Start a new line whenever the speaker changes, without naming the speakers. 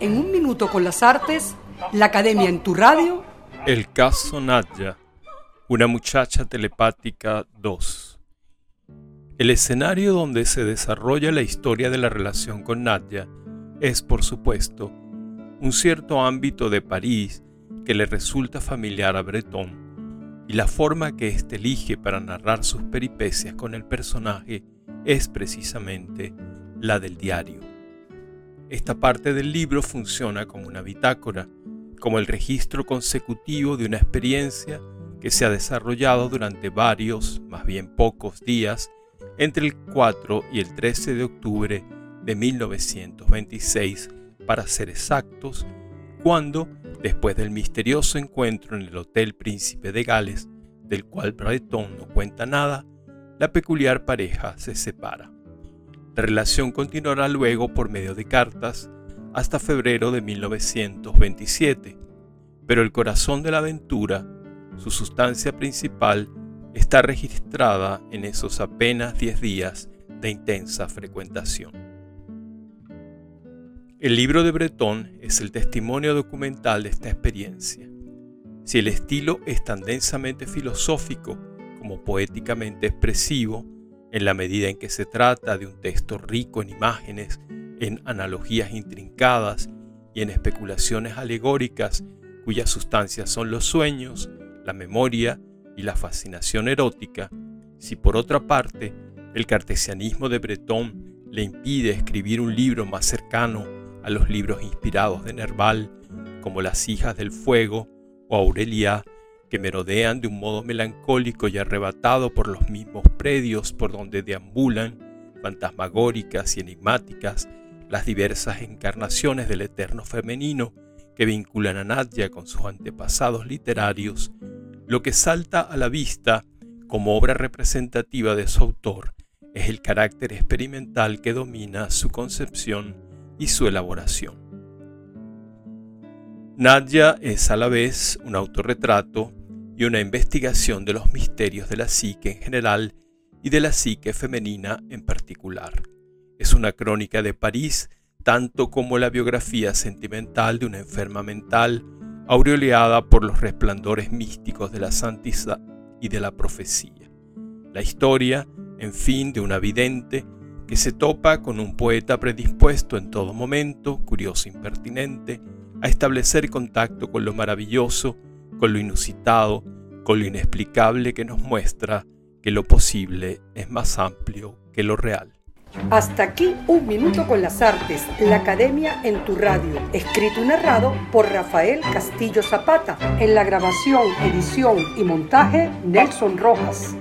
En un minuto con las artes, la Academia en tu radio.
El caso Nadja, una muchacha telepática 2. El escenario donde se desarrolla la historia de la relación con Nadja es, por supuesto, un cierto ámbito de París que le resulta familiar a Breton, y la forma que éste elige para narrar sus peripecias con el personaje es precisamente la del diario. Esta parte del libro funciona como una bitácora, como el registro consecutivo de una experiencia que se ha desarrollado durante varios, más bien pocos días, entre el 4 y el 13 de octubre de 1926, para ser exactos, cuando, después del misterioso encuentro en el Hotel Príncipe de Gales, del cual Breton no cuenta nada, la peculiar pareja se separa. La relación continuará luego por medio de cartas hasta febrero de 1927, pero el corazón de la aventura, su sustancia principal, está registrada en esos apenas 10 días de intensa frecuentación. El libro de Breton es el testimonio documental de esta experiencia. Si el estilo es tan densamente filosófico como poéticamente expresivo, en la medida en que se trata de un texto rico en imágenes, en analogías intrincadas y en especulaciones alegóricas cuyas sustancias son los sueños, la memoria y la fascinación erótica, si por otra parte el cartesianismo de Breton le impide escribir un libro más cercano a los libros inspirados de Nerval, como Las hijas del fuego o Aurelia, que merodean de un modo melancólico y arrebatado por los mismos predios por donde deambulan, fantasmagóricas y enigmáticas, las diversas encarnaciones del eterno femenino que vinculan a Nadia con sus antepasados literarios, lo que salta a la vista como obra representativa de su autor es el carácter experimental que domina su concepción y su elaboración. Nadia es a la vez un autorretrato y una investigación de los misterios de la psique en general y de la psique femenina en particular. Es una crónica de París tanto como la biografía sentimental de una enferma mental aureoleada por los resplandores místicos de la santidad y de la profecía. La historia, en fin, de una vidente que se topa con un poeta predispuesto en todo momento, curioso impertinente, a establecer contacto con lo maravilloso, con lo inusitado, con lo inexplicable que nos muestra que lo posible es más amplio que lo real.
Hasta aquí un minuto con las artes, la academia en tu radio, escrito y narrado por Rafael Castillo Zapata, en la grabación, edición y montaje Nelson Rojas.